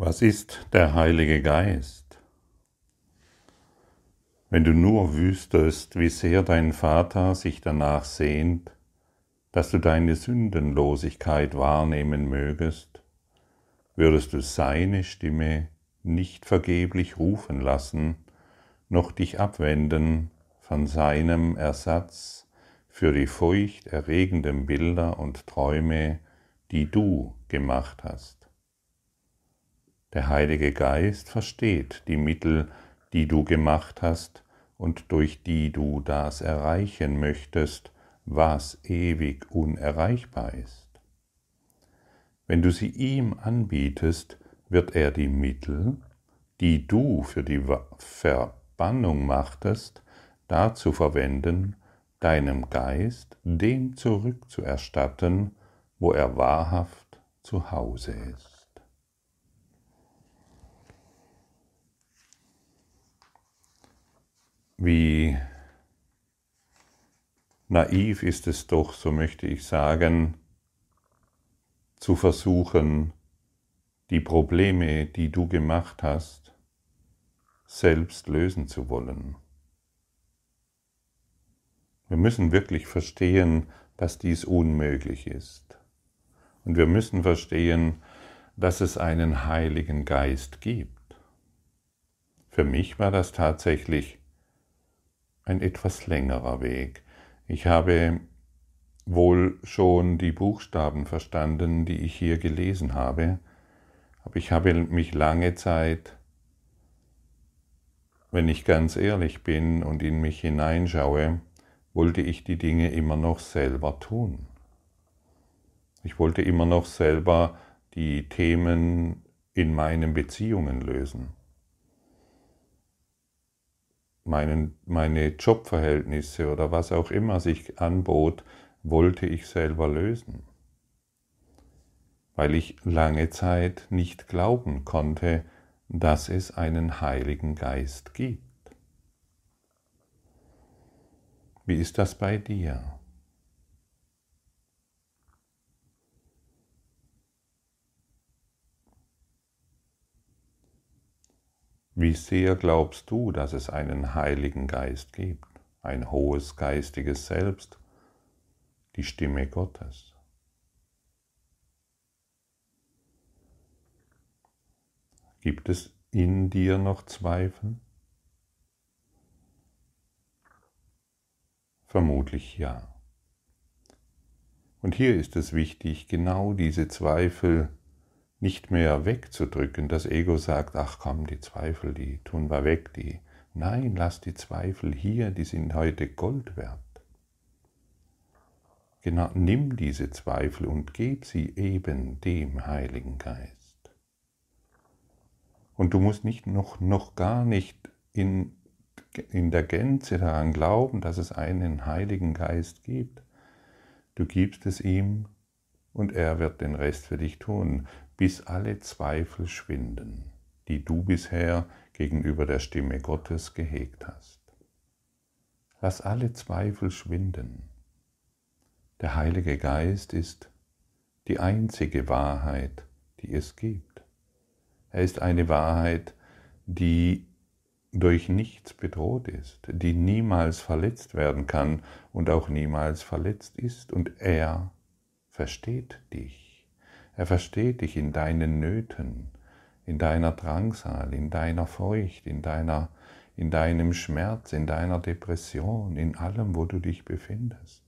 Was ist der Heilige Geist? Wenn du nur wüsstest, wie sehr dein Vater sich danach sehnt, dass du deine Sündenlosigkeit wahrnehmen mögest, würdest du seine Stimme nicht vergeblich rufen lassen, noch dich abwenden von seinem Ersatz für die furchterregenden Bilder und Träume, die du gemacht hast. Der Heilige Geist versteht die Mittel, die du gemacht hast und durch die du das erreichen möchtest, was ewig unerreichbar ist. Wenn du sie ihm anbietest, wird er die Mittel, die du für die Verbannung machtest, dazu verwenden, deinem Geist dem zurückzuerstatten, wo er wahrhaft zu Hause ist. Wie naiv ist es doch, so möchte ich sagen, zu versuchen, die Probleme, die du gemacht hast, selbst lösen zu wollen. Wir müssen wirklich verstehen, dass dies unmöglich ist. Und wir müssen verstehen, dass es einen Heiligen Geist gibt. Für mich war das tatsächlich ein etwas längerer Weg. Ich habe wohl schon die Buchstaben verstanden, die ich hier gelesen habe, aber ich habe mich lange Zeit, wenn ich ganz ehrlich bin und in mich hineinschaue, wollte ich die Dinge immer noch selber tun. Ich wollte immer noch selber die Themen in meinen Beziehungen lösen meinen, meine Jobverhältnisse oder was auch immer sich anbot, wollte ich selber lösen, weil ich lange Zeit nicht glauben konnte, dass es einen Heiligen Geist gibt. Wie ist das bei dir? Wie sehr glaubst du, dass es einen Heiligen Geist gibt, ein hohes geistiges Selbst, die Stimme Gottes? Gibt es in dir noch Zweifel? Vermutlich ja. Und hier ist es wichtig, genau diese Zweifel nicht mehr wegzudrücken. Das Ego sagt, ach komm, die Zweifel, die tun wir weg, die. Nein, lass die Zweifel hier, die sind heute Gold wert. Genau, nimm diese Zweifel und gib sie eben dem Heiligen Geist. Und du musst nicht noch, noch gar nicht in, in der Gänze daran glauben, dass es einen Heiligen Geist gibt. Du gibst es ihm und er wird den Rest für dich tun bis alle Zweifel schwinden, die du bisher gegenüber der Stimme Gottes gehegt hast. Lass alle Zweifel schwinden. Der Heilige Geist ist die einzige Wahrheit, die es gibt. Er ist eine Wahrheit, die durch nichts bedroht ist, die niemals verletzt werden kann und auch niemals verletzt ist, und er versteht dich. Er versteht dich in deinen Nöten, in deiner Drangsal, in deiner Furcht, in, deiner, in deinem Schmerz, in deiner Depression, in allem, wo du dich befindest.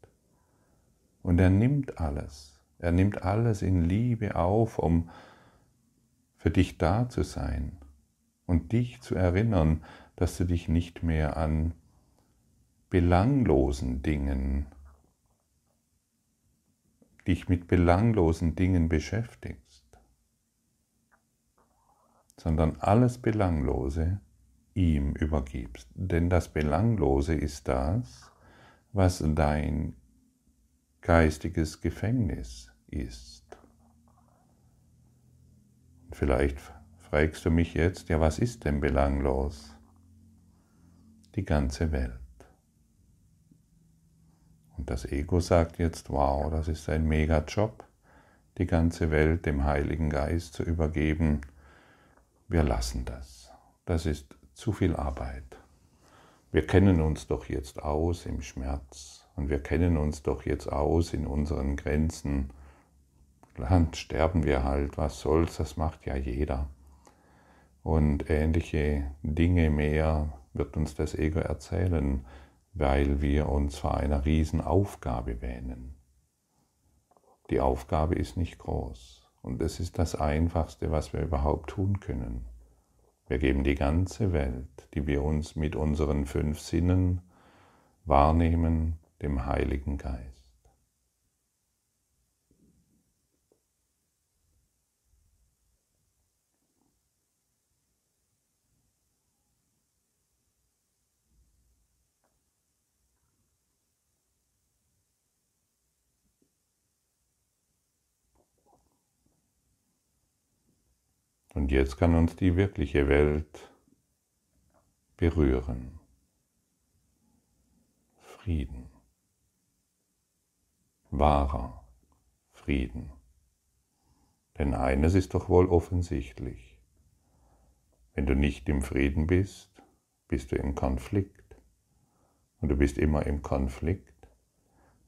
Und er nimmt alles, er nimmt alles in Liebe auf, um für dich da zu sein und dich zu erinnern, dass du dich nicht mehr an belanglosen Dingen dich mit belanglosen Dingen beschäftigst, sondern alles Belanglose ihm übergibst. Denn das Belanglose ist das, was dein geistiges Gefängnis ist. Vielleicht fragst du mich jetzt, ja, was ist denn belanglos? Die ganze Welt. Und das Ego sagt jetzt, wow, das ist ein Mega-Job, die ganze Welt dem Heiligen Geist zu übergeben. wir lassen das. Das ist zu viel Arbeit. Wir kennen uns doch jetzt aus im Schmerz und wir kennen uns doch jetzt aus in unseren Grenzen. Dann sterben wir halt, was soll's, das macht ja jeder. Und ähnliche Dinge mehr wird uns das Ego erzählen, weil wir uns vor einer Riesenaufgabe wähnen. Die Aufgabe ist nicht groß und es ist das Einfachste, was wir überhaupt tun können. Wir geben die ganze Welt, die wir uns mit unseren fünf Sinnen wahrnehmen, dem Heiligen Geist. Jetzt kann uns die wirkliche Welt berühren. Frieden. Wahrer Frieden. Denn eines ist doch wohl offensichtlich. Wenn du nicht im Frieden bist, bist du im Konflikt. Und du bist immer im Konflikt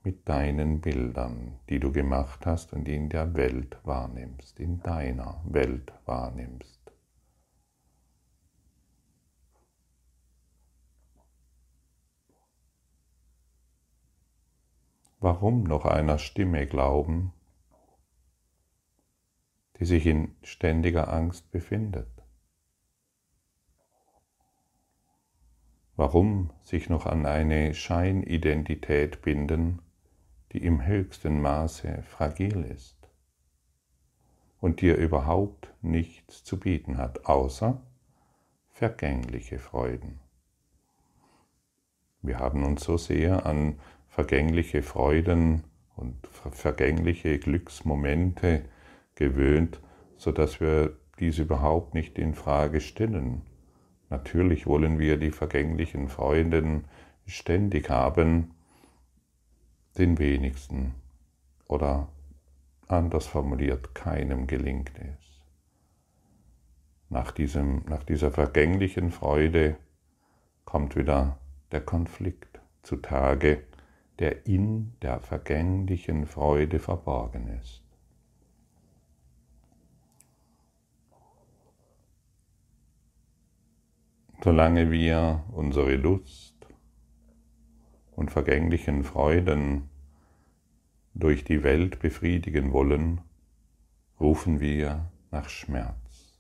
mit deinen Bildern, die du gemacht hast und die in der Welt wahrnimmst, in deiner Welt wahrnimmst. Warum noch einer Stimme glauben, die sich in ständiger Angst befindet? Warum sich noch an eine Scheinidentität binden, die im höchsten Maße fragil ist und dir überhaupt nichts zu bieten hat, außer vergängliche Freuden. Wir haben uns so sehr an vergängliche Freuden und vergängliche Glücksmomente gewöhnt, so dass wir dies überhaupt nicht in Frage stellen. Natürlich wollen wir die vergänglichen Freuden ständig haben, den wenigsten oder anders formuliert, keinem gelingt es. Nach, diesem, nach dieser vergänglichen Freude kommt wieder der Konflikt zutage, der in der vergänglichen Freude verborgen ist. Solange wir unsere Lust und vergänglichen Freuden durch die Welt befriedigen wollen, rufen wir nach Schmerz.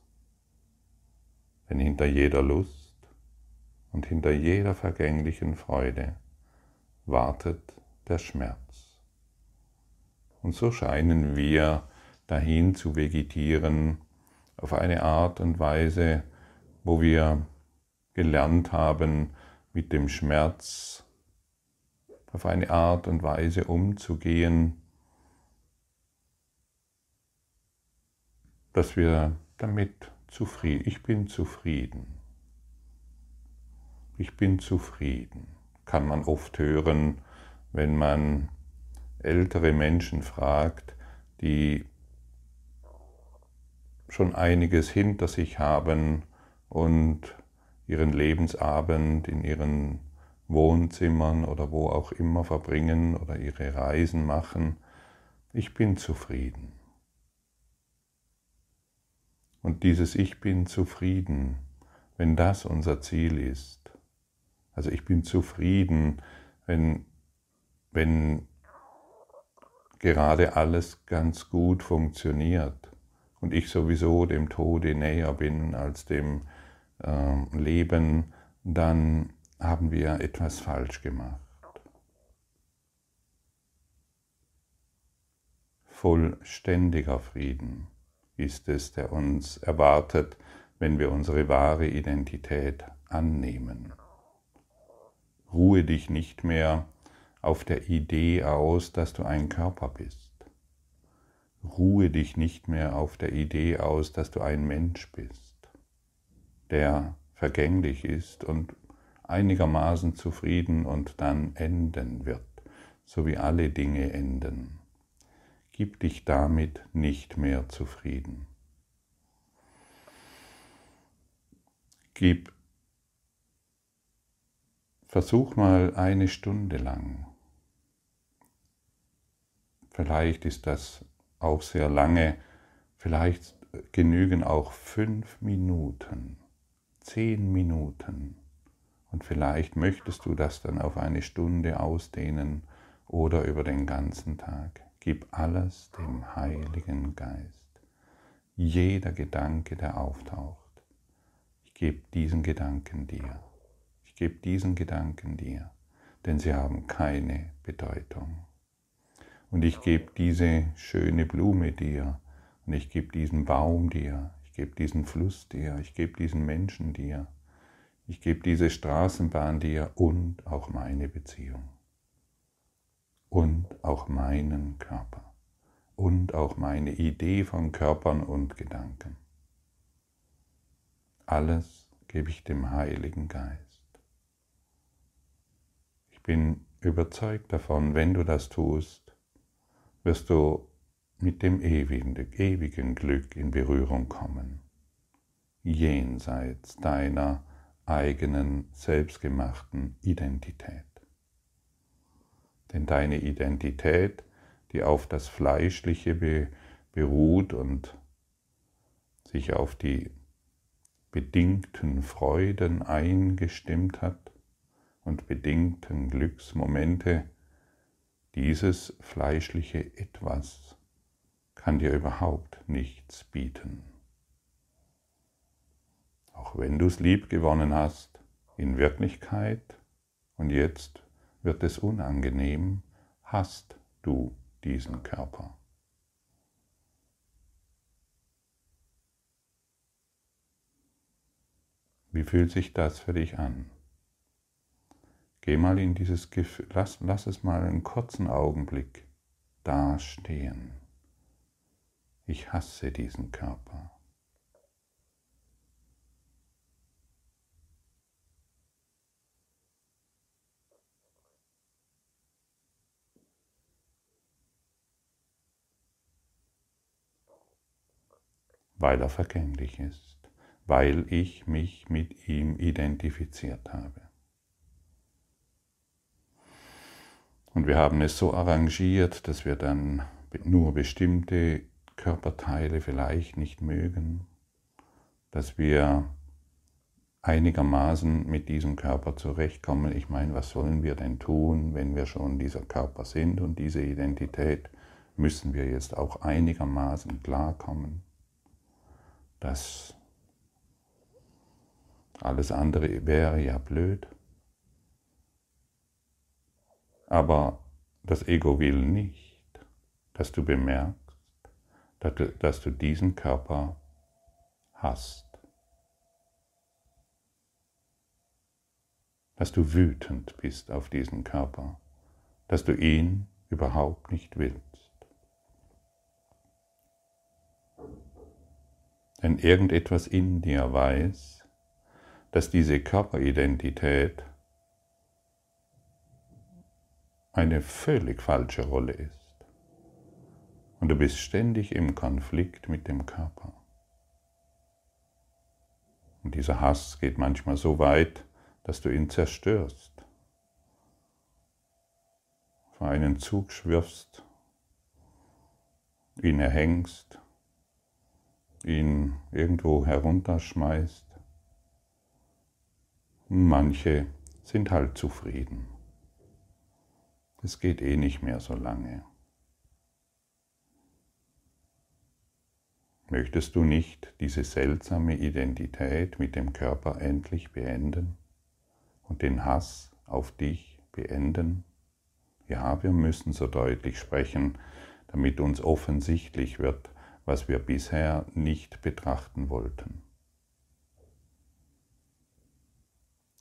Denn hinter jeder Lust und hinter jeder vergänglichen Freude wartet der Schmerz. Und so scheinen wir dahin zu vegetieren auf eine Art und Weise, wo wir gelernt haben, mit dem Schmerz auf eine Art und Weise umzugehen, dass wir damit zufrieden, ich bin zufrieden. Ich bin zufrieden, kann man oft hören, wenn man ältere Menschen fragt, die schon einiges hinter sich haben und ihren Lebensabend in ihren Wohnzimmern oder wo auch immer verbringen oder ihre Reisen machen. Ich bin zufrieden. Und dieses Ich bin zufrieden, wenn das unser Ziel ist, also ich bin zufrieden, wenn, wenn gerade alles ganz gut funktioniert und ich sowieso dem Tode näher bin als dem äh, Leben, dann haben wir etwas falsch gemacht. Vollständiger Frieden ist es, der uns erwartet, wenn wir unsere wahre Identität annehmen. Ruhe dich nicht mehr auf der Idee aus, dass du ein Körper bist. Ruhe dich nicht mehr auf der Idee aus, dass du ein Mensch bist, der vergänglich ist und einigermaßen zufrieden und dann enden wird, so wie alle Dinge enden. Gib dich damit nicht mehr zufrieden. Gib, versuch mal eine Stunde lang. Vielleicht ist das auch sehr lange, vielleicht genügen auch fünf Minuten, zehn Minuten. Und vielleicht möchtest du das dann auf eine Stunde ausdehnen oder über den ganzen Tag. Gib alles dem Heiligen Geist. Jeder Gedanke, der auftaucht, ich gebe diesen Gedanken dir. Ich gebe diesen Gedanken dir, denn sie haben keine Bedeutung. Und ich gebe diese schöne Blume dir und ich gebe diesen Baum dir, ich gebe diesen Fluss dir, ich gebe diesen Menschen dir, ich gebe diese Straßenbahn dir und auch meine Beziehung und auch meinen Körper und auch meine Idee von Körpern und Gedanken. Alles gebe ich dem Heiligen Geist. Ich bin überzeugt davon, wenn du das tust, wirst du mit dem ewigen, Glück in Berührung kommen, jenseits deiner eigenen selbstgemachten Identität. Denn deine Identität, die auf das Fleischliche beruht und sich auf die bedingten Freuden eingestimmt hat und bedingten Glücksmomente, dieses fleischliche Etwas kann dir überhaupt nichts bieten. Auch wenn du es lieb gewonnen hast, in Wirklichkeit und jetzt wird es unangenehm, hast du diesen Körper. Wie fühlt sich das für dich an? Geh mal in dieses Gefühl, lass, lass es mal einen kurzen Augenblick dastehen. Ich hasse diesen Körper. Weil er vergänglich ist, weil ich mich mit ihm identifiziert habe. Und wir haben es so arrangiert, dass wir dann nur bestimmte Körperteile vielleicht nicht mögen, dass wir einigermaßen mit diesem Körper zurechtkommen. Ich meine, was sollen wir denn tun, wenn wir schon dieser Körper sind und diese Identität, müssen wir jetzt auch einigermaßen klarkommen dass alles andere wäre ja blöd. Aber das Ego will nicht, dass du bemerkst, dass du, dass du diesen Körper hast. Dass du wütend bist auf diesen Körper, dass du ihn überhaupt nicht willst. Denn irgendetwas in dir weiß, dass diese Körperidentität eine völlig falsche Rolle ist. Und du bist ständig im Konflikt mit dem Körper. Und dieser Hass geht manchmal so weit, dass du ihn zerstörst, vor einen Zug schwirfst, ihn erhängst ihn irgendwo herunterschmeißt. Manche sind halt zufrieden. Es geht eh nicht mehr so lange. Möchtest du nicht diese seltsame Identität mit dem Körper endlich beenden und den Hass auf dich beenden? Ja, wir müssen so deutlich sprechen, damit uns offensichtlich wird, was wir bisher nicht betrachten wollten.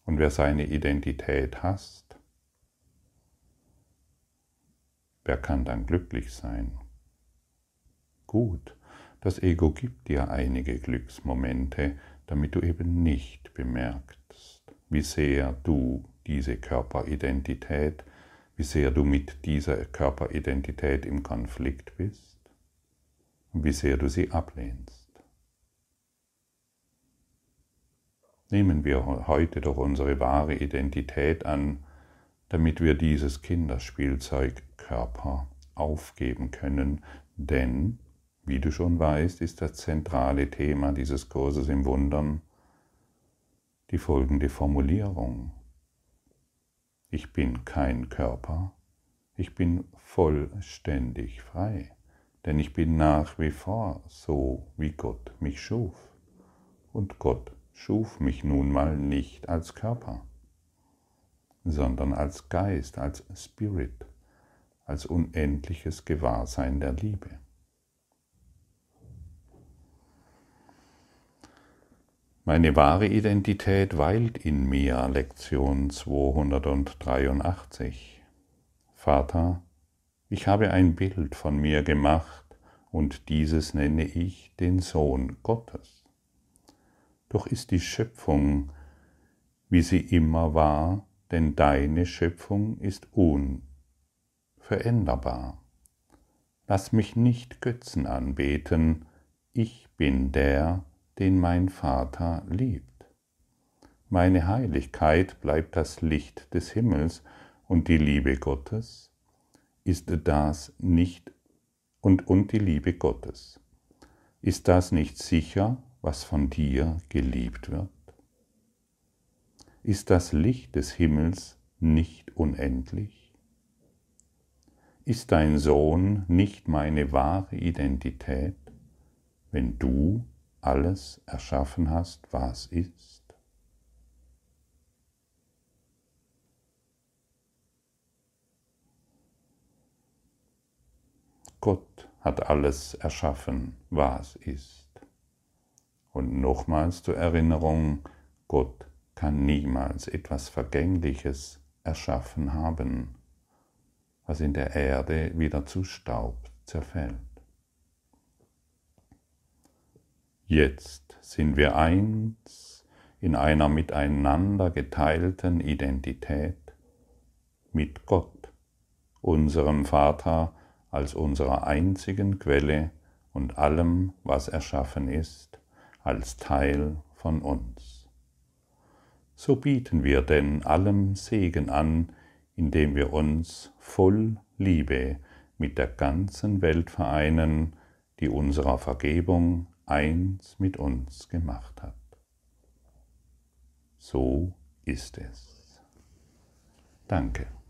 Und wer seine Identität hasst, wer kann dann glücklich sein? Gut, das Ego gibt dir einige Glücksmomente, damit du eben nicht bemerkst, wie sehr du diese Körperidentität, wie sehr du mit dieser Körperidentität im Konflikt bist und wie sehr du sie ablehnst. Nehmen wir heute doch unsere wahre Identität an, damit wir dieses Kinderspielzeug Körper aufgeben können, denn, wie du schon weißt, ist das zentrale Thema dieses Kurses im Wundern die folgende Formulierung. Ich bin kein Körper, ich bin vollständig frei, denn ich bin nach wie vor so, wie Gott mich schuf. Und Gott schuf mich nun mal nicht als Körper, sondern als Geist, als Spirit, als unendliches Gewahrsein der Liebe. Meine wahre Identität weilt in mir, Lektion 283. Vater, ich habe ein Bild von mir gemacht und dieses nenne ich den Sohn Gottes. Doch ist die Schöpfung, wie sie immer war, denn deine Schöpfung ist unveränderbar. Lass mich nicht Götzen anbeten, ich bin der, den mein Vater liebt. Meine Heiligkeit bleibt das Licht des Himmels und die Liebe Gottes ist das nicht und, und die Liebe Gottes. Ist das nicht sicher was von dir geliebt wird? Ist das Licht des Himmels nicht unendlich? Ist dein Sohn nicht meine wahre Identität, wenn du alles erschaffen hast, was ist? Gott hat alles erschaffen, was ist. Und nochmals zur Erinnerung, Gott kann niemals etwas Vergängliches erschaffen haben, was in der Erde wieder zu Staub zerfällt. Jetzt sind wir eins in einer miteinander geteilten Identität mit Gott, unserem Vater als unserer einzigen Quelle und allem, was erschaffen ist, als Teil von uns. So bieten wir denn allem Segen an, indem wir uns voll Liebe mit der ganzen Welt vereinen, die unserer Vergebung eins mit uns gemacht hat. So ist es. Danke.